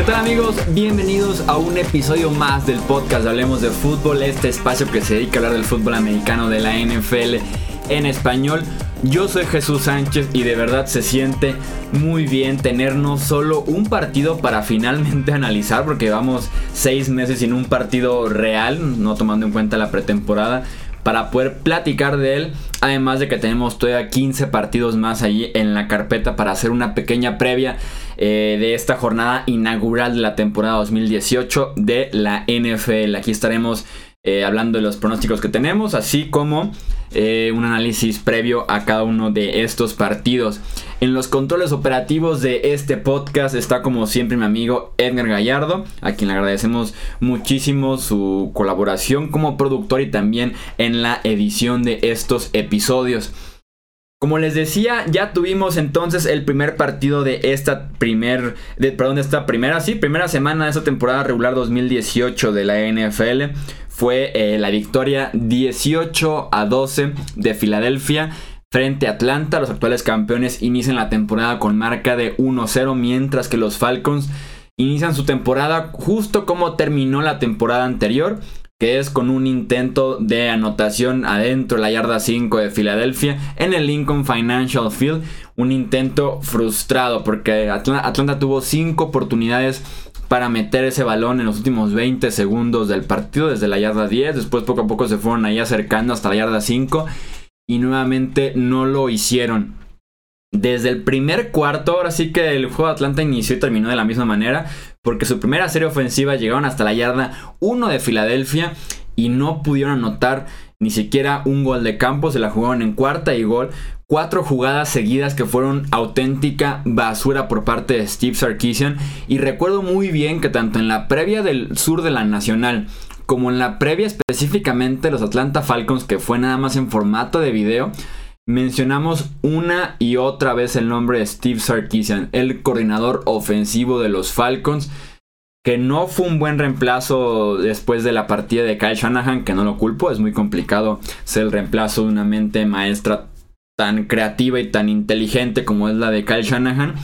¿Qué tal amigos? Bienvenidos a un episodio más del podcast Hablemos de Fútbol, este espacio que se dedica a hablar del fútbol americano de la NFL en español. Yo soy Jesús Sánchez y de verdad se siente muy bien tenernos solo un partido para finalmente analizar porque vamos seis meses sin un partido real, no tomando en cuenta la pretemporada para poder platicar de él. Además de que tenemos todavía 15 partidos más allí en la carpeta para hacer una pequeña previa eh, de esta jornada inaugural de la temporada 2018 de la NFL. Aquí estaremos eh, hablando de los pronósticos que tenemos, así como eh, un análisis previo a cada uno de estos partidos. En los controles operativos de este podcast está como siempre mi amigo Edgar Gallardo, a quien le agradecemos muchísimo su colaboración como productor y también en la edición de estos episodios. Como les decía, ya tuvimos entonces el primer partido de esta primer, de, esta primera, sí, primera semana de esta temporada regular 2018 de la NFL. Fue eh, la victoria 18 a 12 de Filadelfia frente a Atlanta. Los actuales campeones inician la temporada con marca de 1-0, mientras que los Falcons inician su temporada justo como terminó la temporada anterior que es con un intento de anotación adentro de la yarda 5 de Filadelfia en el Lincoln Financial Field. Un intento frustrado porque Atlanta, tuvo 5 oportunidades para meter ese balón en los últimos 20 segundos del partido desde la yarda 10. Después poco a poco se fueron ahí acercando hasta la yarda 5 y nuevamente no lo hicieron. Desde el primer cuarto, ahora sí que el juego de Atlanta inició y terminó de la misma manera porque su primera serie ofensiva llegaron hasta la yarda 1 de Filadelfia y no pudieron anotar ni siquiera un gol de campo, se la jugaron en cuarta y gol. Cuatro jugadas seguidas que fueron auténtica basura por parte de Steve Sarkisian. Y recuerdo muy bien que tanto en la previa del sur de la Nacional como en la previa específicamente los Atlanta Falcons, que fue nada más en formato de video, Mencionamos una y otra vez el nombre de Steve Sarkisian, el coordinador ofensivo de los Falcons, que no fue un buen reemplazo después de la partida de Kyle Shanahan, que no lo culpo, es muy complicado ser el reemplazo de una mente maestra tan creativa y tan inteligente como es la de Kyle Shanahan.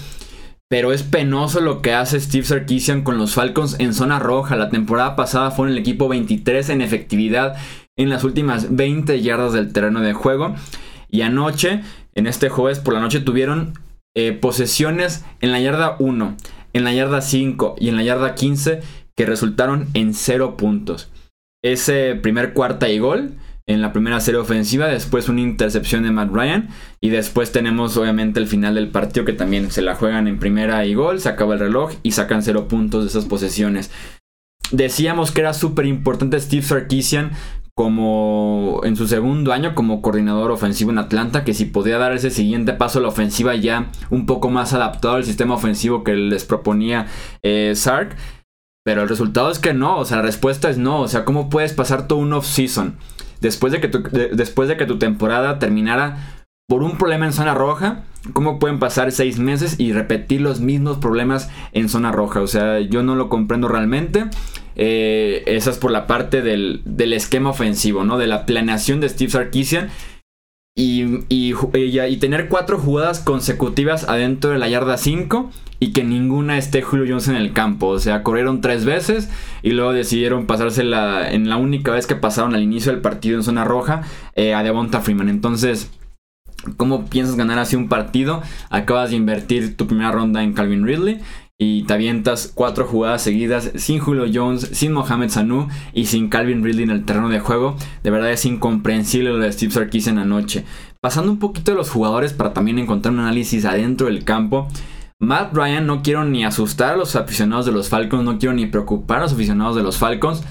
Pero es penoso lo que hace Steve Sarkisian con los Falcons en zona roja. La temporada pasada fue en el equipo 23 en efectividad en las últimas 20 yardas del terreno de juego. Y anoche, en este jueves por la noche, tuvieron eh, posesiones en la yarda 1, en la yarda 5 y en la yarda 15 que resultaron en 0 puntos. Ese primer cuarta y gol en la primera serie ofensiva, después una intercepción de Matt Ryan y después tenemos obviamente el final del partido que también se la juegan en primera y gol, se acaba el reloj y sacan 0 puntos de esas posesiones. Decíamos que era súper importante Steve Sarkisian como en su segundo año como coordinador ofensivo en Atlanta, que si podía dar ese siguiente paso a la ofensiva ya un poco más adaptado al sistema ofensivo que les proponía eh, Sark. Pero el resultado es que no, o sea, la respuesta es no, o sea, ¿cómo puedes pasar todo un off-season después, de que después de que tu temporada terminara por un problema en zona roja, ¿cómo pueden pasar seis meses y repetir los mismos problemas en zona roja? O sea, yo no lo comprendo realmente. Eh, esa es por la parte del, esquema ofensivo, ¿no? De la planeación de Steve Sarkisian. Y, y, y, tener cuatro jugadas consecutivas adentro de la yarda 5 y que ninguna esté Julio Jones en el campo. O sea, corrieron tres veces y luego decidieron pasársela en la única vez que pasaron al inicio del partido en zona roja eh, a Devonta Freeman. Entonces, ¿Cómo piensas ganar así un partido? Acabas de invertir tu primera ronda en Calvin Ridley y te avientas cuatro jugadas seguidas sin Julio Jones, sin Mohamed Sanu y sin Calvin Ridley en el terreno de juego. De verdad es incomprensible lo de Steve Sarkisian anoche. Pasando un poquito de los jugadores para también encontrar un análisis adentro del campo. Matt Ryan no quiero ni asustar a los aficionados de los Falcons, no quiero ni preocupar a los aficionados de los Falcons.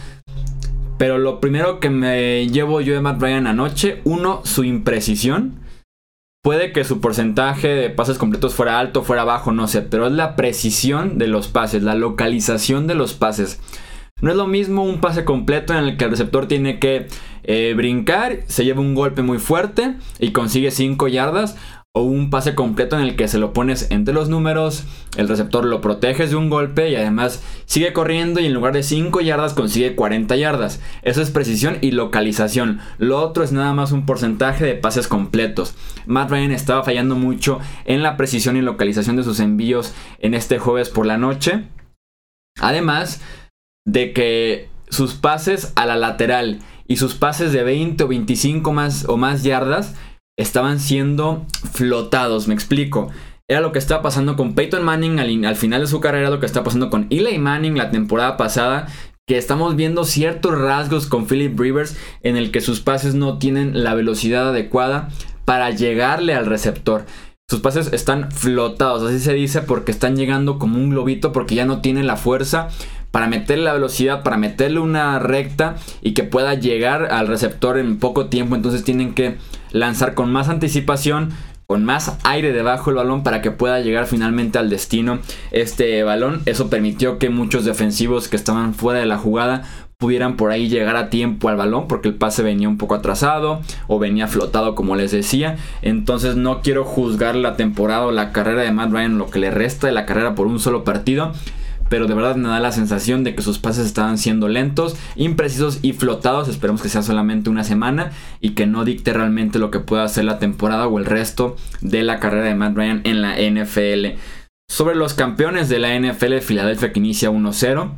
Pero lo primero que me llevo yo de Matt Ryan anoche, uno, su imprecisión Puede que su porcentaje de pases completos fuera alto, fuera bajo, no sé, pero es la precisión de los pases, la localización de los pases. No es lo mismo un pase completo en el que el receptor tiene que eh, brincar, se lleva un golpe muy fuerte y consigue 5 yardas, o un pase completo en el que se lo pones entre los números, el receptor lo proteges de un golpe y además sigue corriendo y en lugar de 5 yardas consigue 40 yardas. Eso es precisión y localización. Lo otro es nada más un porcentaje de pases completos. Matt Ryan estaba fallando mucho en la precisión y localización de sus envíos en este jueves por la noche. Además de que sus pases a la lateral y sus pases de 20 o 25 más o más yardas estaban siendo flotados, me explico. Era lo que estaba pasando con Peyton Manning al, final de su carrera, lo que está pasando con Eli Manning la temporada pasada, que estamos viendo ciertos rasgos con Philip Rivers en el que sus pases no tienen la velocidad adecuada para llegarle al receptor. Sus pases están flotados, así se dice, porque están llegando como un globito porque ya no tienen la fuerza para meterle la velocidad, para meterle una recta y que pueda llegar al receptor en poco tiempo. Entonces tienen que lanzar con más anticipación, con más aire debajo del balón para que pueda llegar finalmente al destino este balón. Eso permitió que muchos defensivos que estaban fuera de la jugada pudieran por ahí llegar a tiempo al balón porque el pase venía un poco atrasado o venía flotado como les decía. Entonces no quiero juzgar la temporada o la carrera de Matt Ryan, lo que le resta de la carrera por un solo partido pero de verdad me da la sensación de que sus pases estaban siendo lentos, imprecisos y flotados. Esperemos que sea solamente una semana y que no dicte realmente lo que pueda hacer la temporada o el resto de la carrera de Matt Ryan en la NFL. Sobre los campeones de la NFL, Filadelfia que inicia 1-0.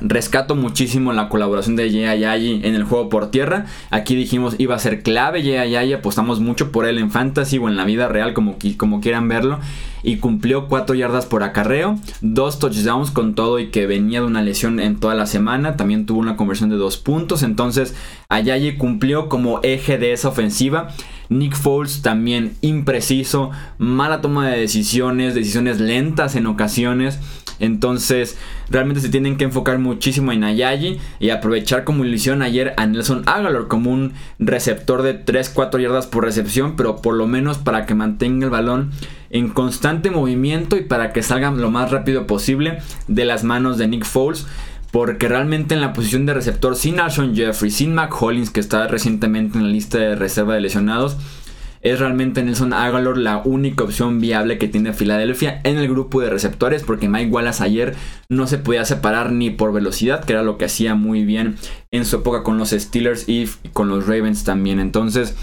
Rescato muchísimo la colaboración de Jay Ayayi en el juego por tierra. Aquí dijimos iba a ser clave Jay Ayayi, apostamos mucho por él en fantasy o en la vida real, como, como quieran verlo. Y cumplió 4 yardas por acarreo, 2 touchdowns con todo y que venía de una lesión en toda la semana. También tuvo una conversión de 2 puntos. Entonces Ayayi cumplió como eje de esa ofensiva. Nick Foles también impreciso, mala toma de decisiones, decisiones lentas en ocasiones. Entonces, realmente se tienen que enfocar muchísimo en Ayayi y aprovechar como lo hicieron ayer a Nelson Aguilar como un receptor de 3-4 yardas por recepción, pero por lo menos para que mantenga el balón en constante movimiento y para que salga lo más rápido posible de las manos de Nick Foles. Porque realmente en la posición de receptor, sin Alshon Jeffrey, sin Mac Hollins, que está recientemente en la lista de reserva de lesionados, es realmente Nelson Aguilar la única opción viable que tiene Filadelfia en el grupo de receptores porque Mike Wallace ayer no se podía separar ni por velocidad que era lo que hacía muy bien en su época con los Steelers y con los Ravens también entonces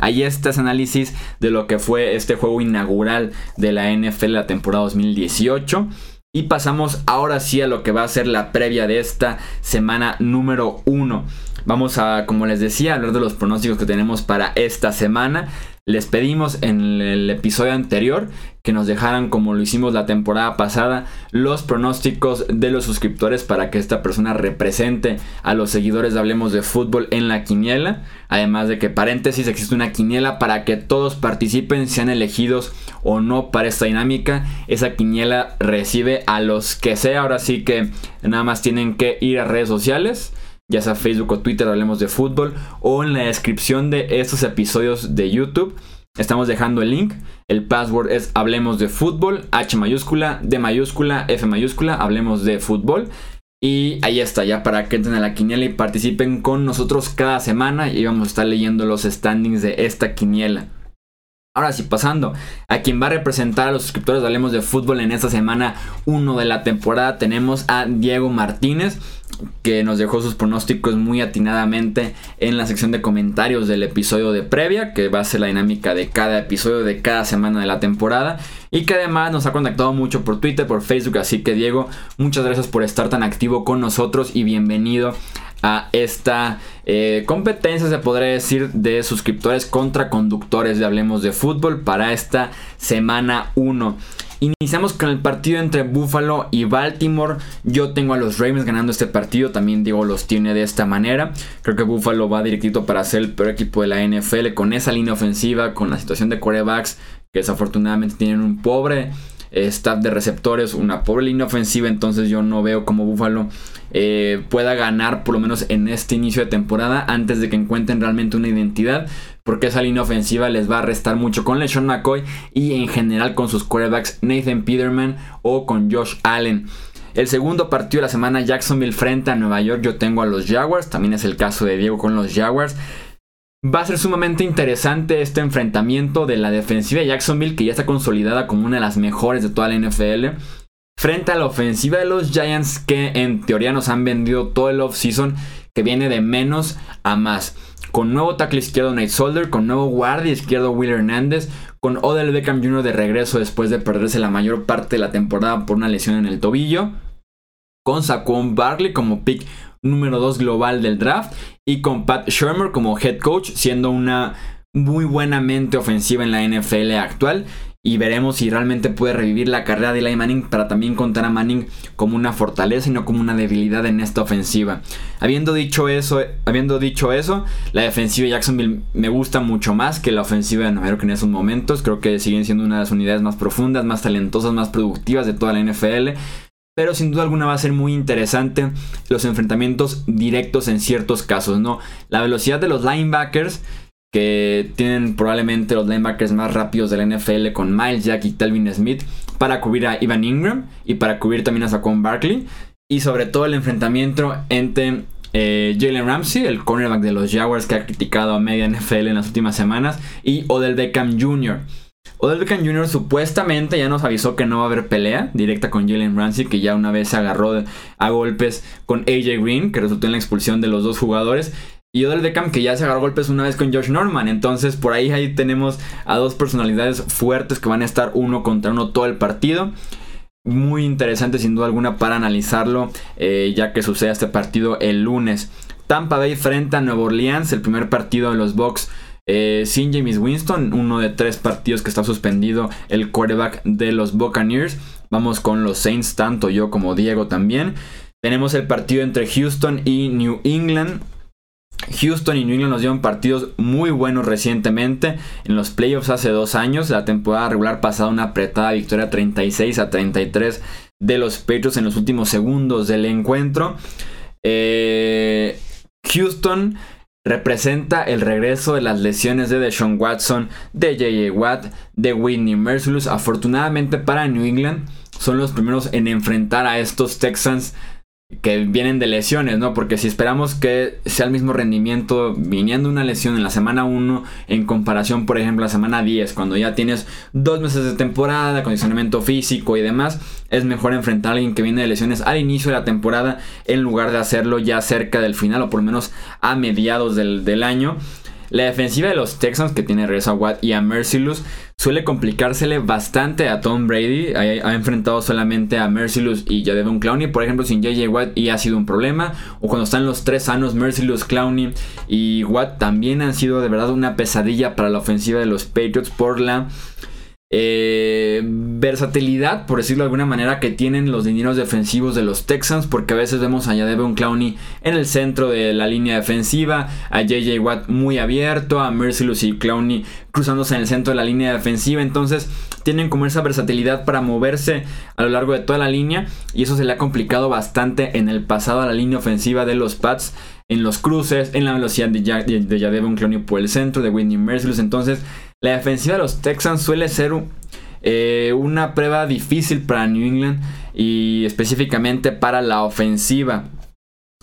Ahí está análisis de lo que fue este juego inaugural de la NFL la temporada 2018. Y pasamos ahora sí a lo que va a ser la previa de esta semana número 1. Vamos a, como les decía, hablar de los pronósticos que tenemos para esta semana. Les pedimos en el episodio anterior que nos dejaran, como lo hicimos la temporada pasada, los pronósticos de los suscriptores para que esta persona represente a los seguidores de Hablemos de Fútbol en la quiniela. Además de que, paréntesis, existe una quiniela para que todos participen, sean elegidos o no para esta dinámica. Esa quiniela recibe a los que sea. Ahora sí que nada más tienen que ir a redes sociales ya sea Facebook o Twitter, hablemos de fútbol, o en la descripción de estos episodios de YouTube. Estamos dejando el link. El password es hablemos de fútbol, H mayúscula, D mayúscula, F mayúscula, hablemos de fútbol. Y ahí está, ya para que entren a la quiniela y participen con nosotros cada semana y vamos a estar leyendo los standings de esta quiniela. Ahora sí, pasando a quien va a representar a los suscriptores de Hablemos de Fútbol en esta semana 1 de la temporada, tenemos a Diego Martínez que nos dejó sus pronósticos muy atinadamente en la sección de comentarios del episodio de previa, que va a ser la dinámica de cada episodio de cada semana de la temporada y que además nos ha contactado mucho por Twitter, por Facebook, así que Diego, muchas gracias por estar tan activo con nosotros y bienvenido a esta eh, competencia, se podría decir, de suscriptores contra conductores de Hablemos de Fútbol para esta semana 1. Iniciamos con el partido entre Buffalo y Baltimore. Yo tengo a los Ravens ganando este partido. También digo los tiene de esta manera. Creo que Buffalo va directito para ser el peor equipo de la NFL. Con esa línea ofensiva, con la situación de corebacks. Que desafortunadamente tienen un pobre staff de receptores. Una pobre línea ofensiva. Entonces yo no veo como Buffalo eh, pueda ganar por lo menos en este inicio de temporada. Antes de que encuentren realmente una identidad porque esa línea ofensiva les va a restar mucho con LeSean McCoy y en general con sus quarterbacks Nathan Peterman o con Josh Allen. El segundo partido de la semana, Jacksonville frente a Nueva York, yo tengo a los Jaguars, también es el caso de Diego con los Jaguars. Va a ser sumamente interesante este enfrentamiento de la defensiva de Jacksonville, que ya está consolidada como una de las mejores de toda la NFL, frente a la ofensiva de los Giants, que en teoría nos han vendido todo el offseason, que viene de menos a más con nuevo tackle izquierdo Nate Solder, con nuevo guardia izquierdo Will Hernández, con Odell Beckham Jr. de regreso después de perderse la mayor parte de la temporada por una lesión en el tobillo. con Saquon Barkley como pick número 2 global del draft y con Pat Shermer como head coach, siendo una muy buena mente ofensiva en la NFL actual y veremos si realmente puede revivir la carrera de Eli Manning para también contar a Manning como una fortaleza y no como una debilidad en esta ofensiva. Habiendo dicho eso, habiendo dicho eso, la defensiva de Jacksonville me gusta mucho más que la ofensiva de Nueva York en esos momentos. Creo que siguen siendo una de las unidades más profundas, más talentosas, más productivas de toda la NFL. Pero sin duda alguna va a ser muy interesante los enfrentamientos directos en ciertos casos, ¿no? La velocidad de los linebackers que tienen probablemente los linebackers más rápidos de la NFL con Miles Jack y Telvin Smith para cubrir a Ivan Ingram y para cubrir también a Saquon Barkley y sobre todo el enfrentamiento entre eh, Jalen Ramsey, el cornerback de los Jaguars que ha criticado a media NFL en las últimas semanas y Odell Beckham Jr. Odell Beckham Jr. supuestamente ya nos avisó que no va a haber pelea directa con Jalen Ramsey, que ya una vez se agarró a golpes con AJ Green, que resultó en la expulsión de los dos jugadores. Y Odell Beckham que ya se agarró golpes una vez con Josh Norman. Entonces por ahí, ahí tenemos a dos personalidades fuertes que van a estar uno contra uno todo el partido. Muy interesante sin duda alguna para analizarlo eh, ya que sucede este partido el lunes. Tampa Bay frente a Nueva Orleans, el primer partido de los Bucks eh, sin James Winston, uno de tres partidos que está suspendido el quarterback de los Buccaneers. Vamos con los Saints, tanto yo como Diego también. Tenemos el partido entre Houston y New England. Houston y New England nos dieron partidos muy buenos recientemente. En los playoffs hace dos años, la temporada regular pasada una apretada victoria 36 a 33 de los Patriots en los últimos segundos del encuentro. Eh, Houston representa el regreso de las lesiones de Deshaun Watson, de JJ Watt, de Whitney Merciless. Afortunadamente para New England, son los primeros en enfrentar a estos Texans que vienen de lesiones, ¿no? Porque si esperamos que sea el mismo rendimiento viniendo una lesión en la semana 1 en comparación, por ejemplo, a la semana 10, cuando ya tienes dos meses de temporada, acondicionamiento físico y demás, es mejor enfrentar a alguien que viene de lesiones al inicio de la temporada en lugar de hacerlo ya cerca del final o por lo menos a mediados del año. La defensiva de los Texans, que tiene regreso a Watt y a Mercilus, suele complicársele bastante a Tom Brady. Ha, enfrentado solamente a Mercilus y Jadevon Clowney, por ejemplo, sin JJ Watt y ha sido un problema. O cuando están los tres sanos, Mercilus, Clowney y Watt también han sido de verdad una pesadilla para la ofensiva de los Patriots por la eh, versatilidad, por decirlo de alguna manera, que tienen los dineros defensivos de los Texans, porque a veces vemos a Devon Clowney en el centro de la línea defensiva, a JJ Watt muy abierto, a Mercilus y Clowney cruzándose en el centro de la línea defensiva, entonces tienen como esa versatilidad para moverse a lo largo de toda la línea y eso se le ha complicado bastante en el pasado a la línea ofensiva de los Pats en los cruces, en la velocidad de, Jadevon Clowney por el centro, de Whitney Merciless. Entonces, la defensiva de los Texans suele ser eh, una prueba difícil para New England y específicamente para la ofensiva.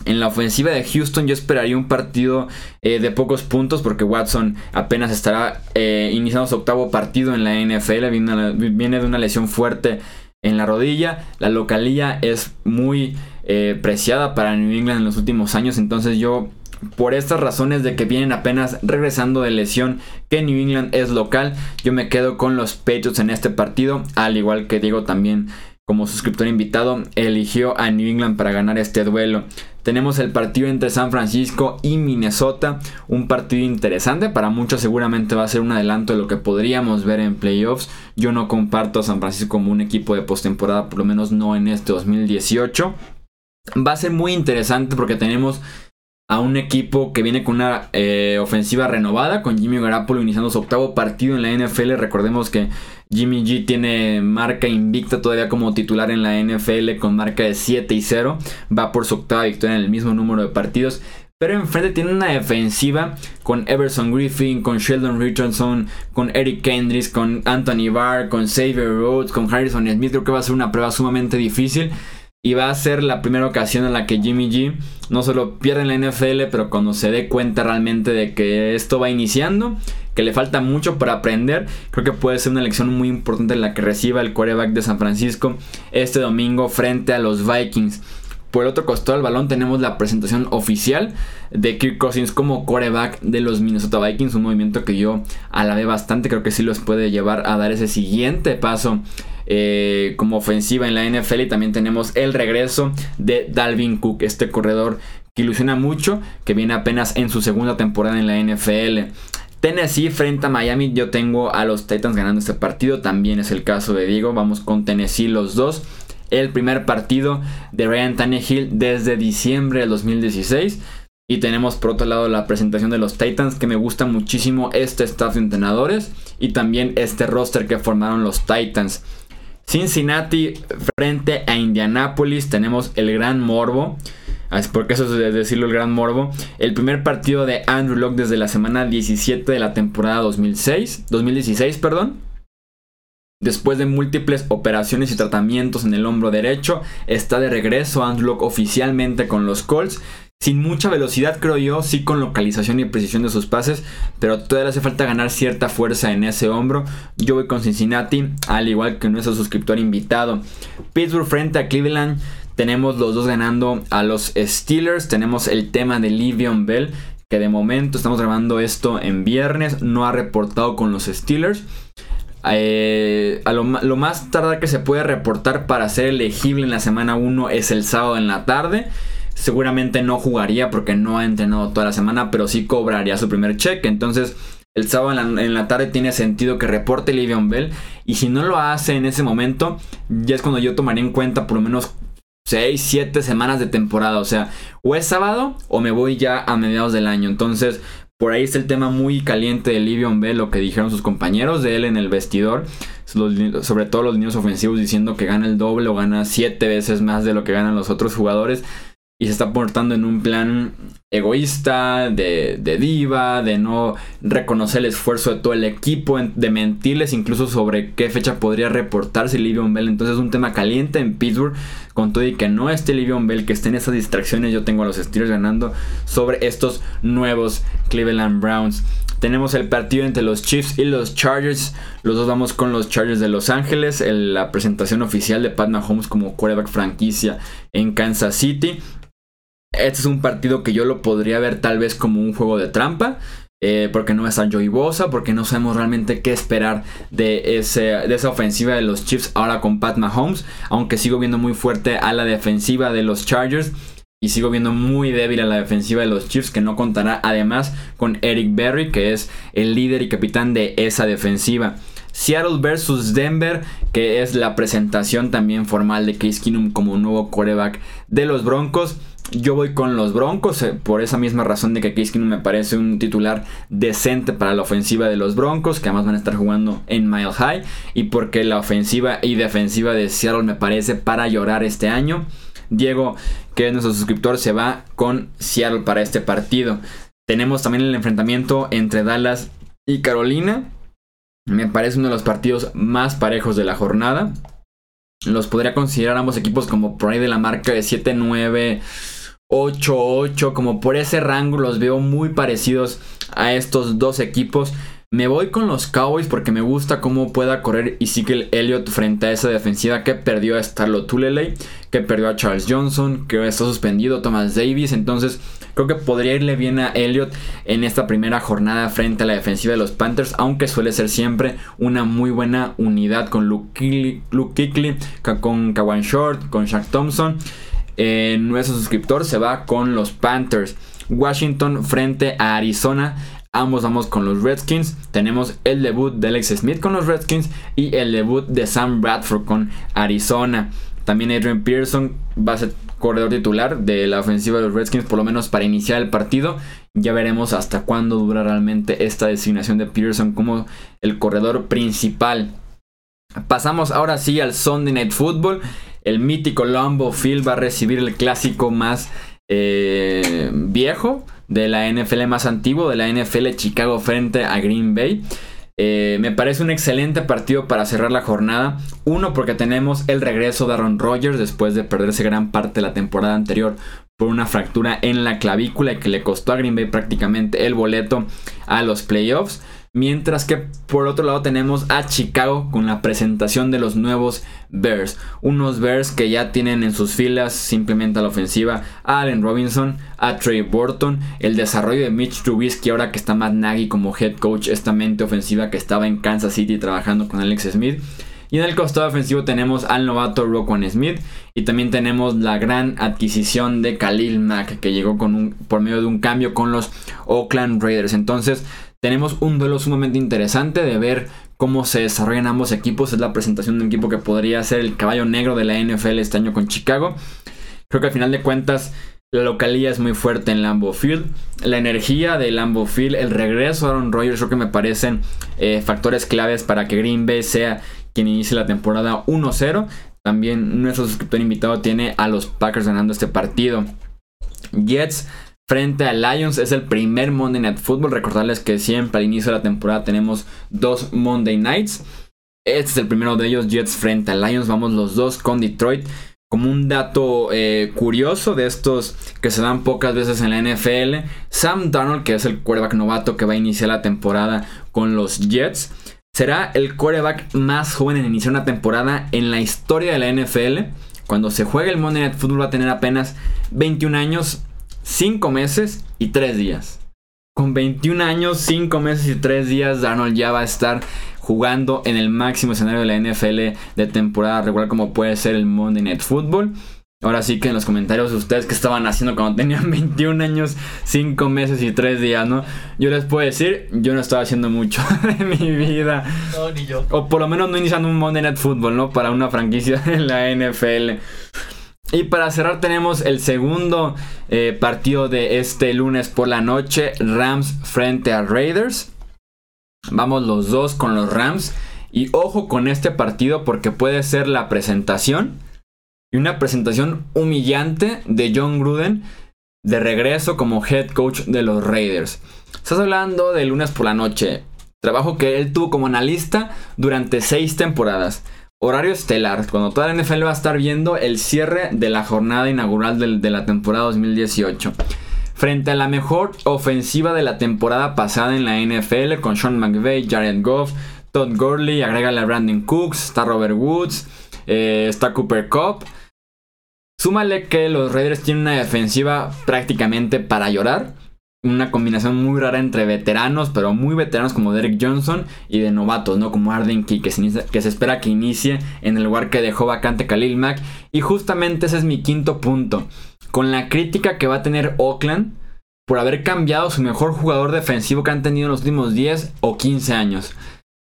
En la ofensiva de Houston yo esperaría un partido eh, de pocos puntos porque Watson apenas estará eh, iniciando su octavo partido en la NFL, viene de una lesión fuerte en la rodilla, la localía es muy eh, preciada para New England en los últimos años. Entonces yo, por estas razones de que vienen apenas regresando de lesión, que New England es local, yo me quedo con los Patriots en este partido. Al igual que Diego también como suscriptor invitado, eligió a New England para ganar este duelo. Tenemos el partido entre San Francisco y Minnesota, un partido interesante, para muchos seguramente va a ser un adelanto de lo que podríamos ver en playoffs. Yo no comparto a San Francisco como un equipo de postemporada, por lo menos no en este 2018. Va a ser muy interesante porque tenemos a un equipo que viene con una eh, ofensiva renovada, con Jimmy Garoppolo iniciando su octavo partido en la NFL. Recordemos que Jimmy G tiene marca invicta todavía como titular en la NFL con marca de 7 y 0. Va por su octava victoria en el mismo número de partidos. Pero enfrente tiene una defensiva con Everson Griffin, con Sheldon Richardson, con Eric Kendricks, con Anthony Barr, con Xavier Rhodes, con Harrison Smith. Creo que va a ser una prueba sumamente difícil. Y va a ser la primera ocasión en la que Jimmy G no solo pierde en la NFL, pero cuando se dé cuenta realmente de que esto va iniciando, que le falta mucho para aprender, creo que puede ser una lección muy importante en la que reciba el quarterback de San Francisco este domingo frente a los Vikings. Por el otro costado del balón tenemos la presentación oficial de Kirk Cousins como quarterback de los Minnesota Vikings, un movimiento que yo alabé bastante, creo que sí los puede llevar a dar ese siguiente paso eh, como ofensiva en la NFL y también tenemos el regreso de Dalvin Cook, este corredor que ilusiona mucho, que viene apenas en su segunda temporada en la NFL. Tennessee frente a Miami, yo tengo a los Titans ganando este partido, también es el caso de Diego, vamos con Tennessee los dos. El primer partido de Ryan Tannehill desde diciembre del 2016. Y tenemos por otro lado la presentación de los Titans, que me gusta muchísimo este staff de entrenadores y también este roster que formaron los Titans. Cincinnati frente a Indianapolis, tenemos el gran morbo. Porque eso es decirlo el gran morbo. El primer partido de Andrew Locke desde la semana 17 de la temporada 2006, 2016, perdón. Después de múltiples operaciones y tratamientos en el hombro derecho, está de regreso Andrew Locke oficialmente con los Colts sin mucha velocidad, creo yo, sí con localización y precisión de sus pases, pero todavía hace falta ganar cierta fuerza en ese hombro. Yo voy con Cincinnati, al igual que nuestro suscriptor invitado. Pittsburgh frente a Cleveland. Tenemos los dos ganando a los Steelers. Tenemos el tema de Livion Bell, que de momento estamos grabando esto en viernes. No ha reportado con los Steelers. Eh, lo, más tarde que se puede reportar para ser elegible en la semana 1 es el sábado en la tarde. Seguramente no jugaría porque no ha entrenado toda la semana, pero sí cobraría su primer cheque. Entonces, el sábado en la, tarde tiene sentido que reporte Livion Bell. Y si no lo hace en ese momento, ya es cuando yo tomaría en cuenta por lo menos 6, 7 semanas de temporada. O sea, o es sábado o me voy ya a mediados del año. Entonces, por ahí está el tema muy caliente de Livion Bell, lo que dijeron sus compañeros de él en el vestidor. sobre todo los niños ofensivos diciendo que gana el doble o gana 7 veces más de lo que ganan los otros jugadores y se está portando en un plan egoísta, de, diva, de no reconocer el esfuerzo de todo el equipo, de mentirles incluso sobre qué fecha podría reportarse Livion Bell. Entonces es un tema caliente en Pittsburgh, con todo y que no esté Livion Bell, que estén esas distracciones, yo tengo a los Steelers ganando sobre estos nuevos Cleveland Browns. Tenemos el partido entre los Chiefs y los Chargers. Los dos vamos con los Chargers de Los Ángeles. la presentación oficial de Pat Mahomes como quarterback franquicia en Kansas City. Este es un partido que yo lo podría ver tal vez como un juego de trampa. Eh, porque no está Joey Bosa, porque no sabemos realmente qué esperar de, de esa ofensiva de los Chiefs ahora con Pat Mahomes. Aunque sigo viendo muy fuerte a la defensiva de los Chargers. Y sigo viendo muy débil a la defensiva de los Chiefs, que no contará además con Eric Berry, que es el líder y capitán de esa defensiva. Seattle versus Denver, que es la presentación también formal de Case Keenum como nuevo quarterback de los Broncos. Yo voy con los Broncos eh, por esa misma razón de que Keenum me parece un titular decente para la ofensiva de los Broncos, que además van a estar jugando en Mile High, y porque la ofensiva y defensiva de Seattle me parece para llorar este año. Diego, que es nuestro suscriptor, se va con Seattle para este partido. Tenemos también el enfrentamiento entre Dallas y Carolina. Me parece uno de los partidos más parejos de la jornada. Los podría considerar ambos equipos como por ahí de la marca de 7-9 8-8, como por ese rango los veo muy parecidos a estos dos equipos. Me voy con los Cowboys porque me gusta cómo pueda correr Ezekiel Elliott frente a esa defensiva que perdió a Starlo Tulele, que perdió a Charles Johnson, que está suspendido Thomas Davis. Entonces creo que podría irle bien a Elliott en esta primera jornada frente a la defensiva de los Panthers, aunque suele ser siempre una muy buena unidad con Luke, Kuechly, con Kawan Short, con Shaq Thompson nuestro suscriptor se va con los Panthers. Washington frente a Arizona. Ambos vamos con los Redskins. Tenemos el debut de Alex Smith con los Redskins y el debut de Sam Bradford con Arizona. También Adrian Pearson va a ser corredor titular de la ofensiva de los Redskins, por lo menos para iniciar el partido. Ya veremos hasta cuándo dura realmente esta designación de Pearson como el corredor principal. Pasamos ahora sí al Sunday Night Football el mítico Lambo Field va a recibir el clásico más eh, viejo de la NFL más antiguo, de la NFL Chicago frente a Green Bay. Eh, me parece un excelente partido para cerrar la jornada. Uno, porque tenemos el regreso de Aaron Rodgers después de perderse gran parte de la temporada anterior por una fractura en la clavícula que le costó a Green Bay prácticamente el boleto a los playoffs. Mientras que por otro lado tenemos a Chicago con la presentación de los nuevos Bears. Unos Bears que ya tienen en sus filas simplemente a la ofensiva a Allen Robinson, a Trey Burton, el desarrollo de Mitch Trubisky ahora que está Matt Nagy como head coach, esta mente ofensiva que estaba en Kansas City trabajando con Alex Smith. Y en el costado ofensivo tenemos al novato Roquan Smith. Y también tenemos la gran adquisición de Khalil Mack, que llegó con un, por medio de un cambio con los Oakland Raiders. Entonces, tenemos un duelo sumamente interesante de ver cómo se desarrollan ambos equipos. Es la presentación de un equipo que podría ser el caballo negro de la NFL este año con Chicago. Creo que al final de cuentas la localía es muy fuerte en Lambeau Field. La energía de Lambeau Field, el regreso de Aaron Rodgers, creo que me parecen eh, factores claves para que Green Bay sea quien inicie la temporada 1-0. También nuestro suscriptor invitado tiene a los Packers ganando este partido. Jets frente a Lions es el primer Monday Night Football. Recordarles que siempre al inicio de la temporada tenemos dos Monday Nights. Este es el primero de ellos, Jets frente a Lions. Vamos los dos con Detroit como un dato eh, curioso de estos que se dan pocas veces en la NFL, Sam Darnold, que es el quarterback novato que va a iniciar la temporada con los Jets, será el quarterback más joven en iniciar una temporada en la historia de la NFL. Cuando se juegue el Monday Night Football va a tener apenas 21 años, 5 meses y 3 días. Con 21 años, 5 meses y 3 días, Darnold ya va a estar jugando en el máximo escenario de la NFL de temporada regular como puede ser el Monday Night Football. Ahora sí que en los comentarios ustedes que estaban haciendo cuando tenían 21 años, 5 meses y 3 días, ¿no? Yo les puedo decir, yo no estaba haciendo mucho de mi vida. No, ni yo. O por lo menos no iniciando un Monday Night Football, ¿no? Para una franquicia en la NFL. Y para cerrar tenemos el segundo eh, partido de este lunes por la noche, Rams frente a Raiders. Vamos los dos con los Rams. Y ojo con este partido porque puede ser la presentación y una presentación humillante de John Gruden de regreso como head coach de los Raiders. Estás hablando de lunes por la noche. Trabajo que él tuvo como analista durante seis temporadas. Horario estelar, cuando toda la NFL va a estar viendo el cierre de la jornada inaugural de, la temporada 2018 frente a la mejor ofensiva de la temporada pasada en la NFL con Sean McVay, Jared Goff, Todd Gurley, agrégale a Brandon Cooks, está Robert Woods, eh, está Cooper Cup. Súmale que los Raiders tienen una defensiva prácticamente para llorar. Una combinación muy rara entre veteranos, pero muy veteranos como Derek Johnson y de novatos, ¿no? Como Arden Key, que se, que se espera que inicie en el lugar que dejó vacante Khalil Mack. Y justamente ese es mi quinto punto con la crítica que va a tener Oakland por haber cambiado su mejor jugador defensivo que han tenido en los últimos 10 o 15 años.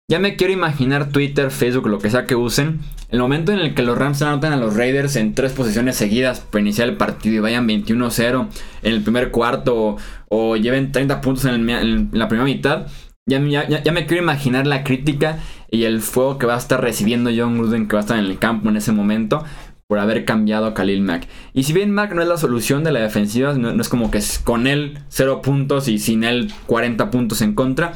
Ya me quiero imaginar Twitter, Facebook, lo que sea que usen. El momento en el que los Rams anotan a los Raiders en tres posiciones seguidas para iniciar el partido y vayan 21-0 en el primer cuarto o, lleven 30 puntos en, la primera mitad. Ya, ya, me quiero imaginar la crítica y el fuego que va a estar recibiendo John Gruden que va a estar en el campo en ese momento por haber cambiado a Khalil Mack. Y si bien Mack no es la solución de la defensiva, no, es como que con él 0 puntos y sin él 40 puntos en contra,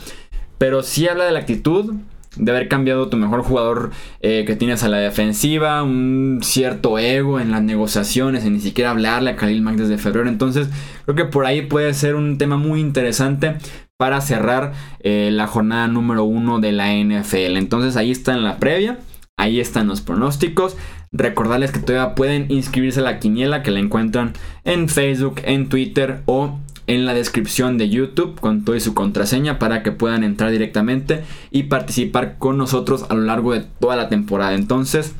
pero sí habla de la actitud, de haber cambiado tu mejor jugador eh, que tienes a la defensiva, un cierto ego en las negociaciones, en ni siquiera hablarle a Khalil Mack desde febrero. Entonces, creo que por ahí puede ser un tema muy interesante para cerrar eh, la jornada número uno de la NFL. Entonces, ahí está en la previa, ahí están los pronósticos. Recordarles que todavía pueden inscribirse a la quiniela que la encuentran en Facebook, en Twitter o en la descripción de YouTube con todo y su contraseña para que puedan entrar directamente y participar con nosotros a lo largo de toda la temporada. Entonces,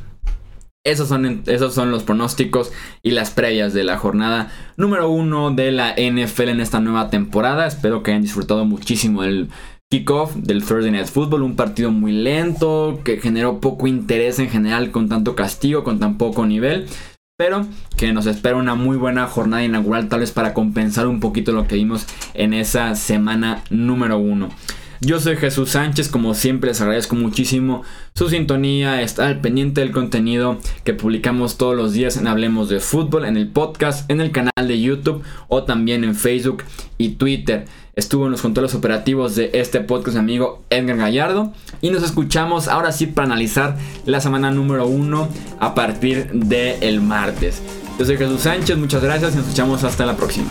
esos son, esos son los pronósticos y las previas de la jornada número uno de la NFL en esta nueva temporada. Espero que hayan disfrutado muchísimo del kickoff del Thursday Night Football, un partido muy lento que generó poco interés en general con tanto castigo, con tan poco nivel, pero que nos espera una muy buena jornada inaugural tal vez para compensar un poquito lo que vimos en esa semana número uno. Yo soy Jesús Sánchez, como siempre les agradezco muchísimo su sintonía, estar al pendiente del contenido que publicamos todos los días en Hablemos de Fútbol, en el podcast, en el canal de YouTube o también en Facebook y Twitter. Estuvo en los controles operativos de este podcast mi amigo Edgar Gallardo y nos escuchamos ahora sí para analizar la semana número uno a partir del el martes. Yo soy Jesús Sánchez, muchas gracias y nos escuchamos hasta la próxima.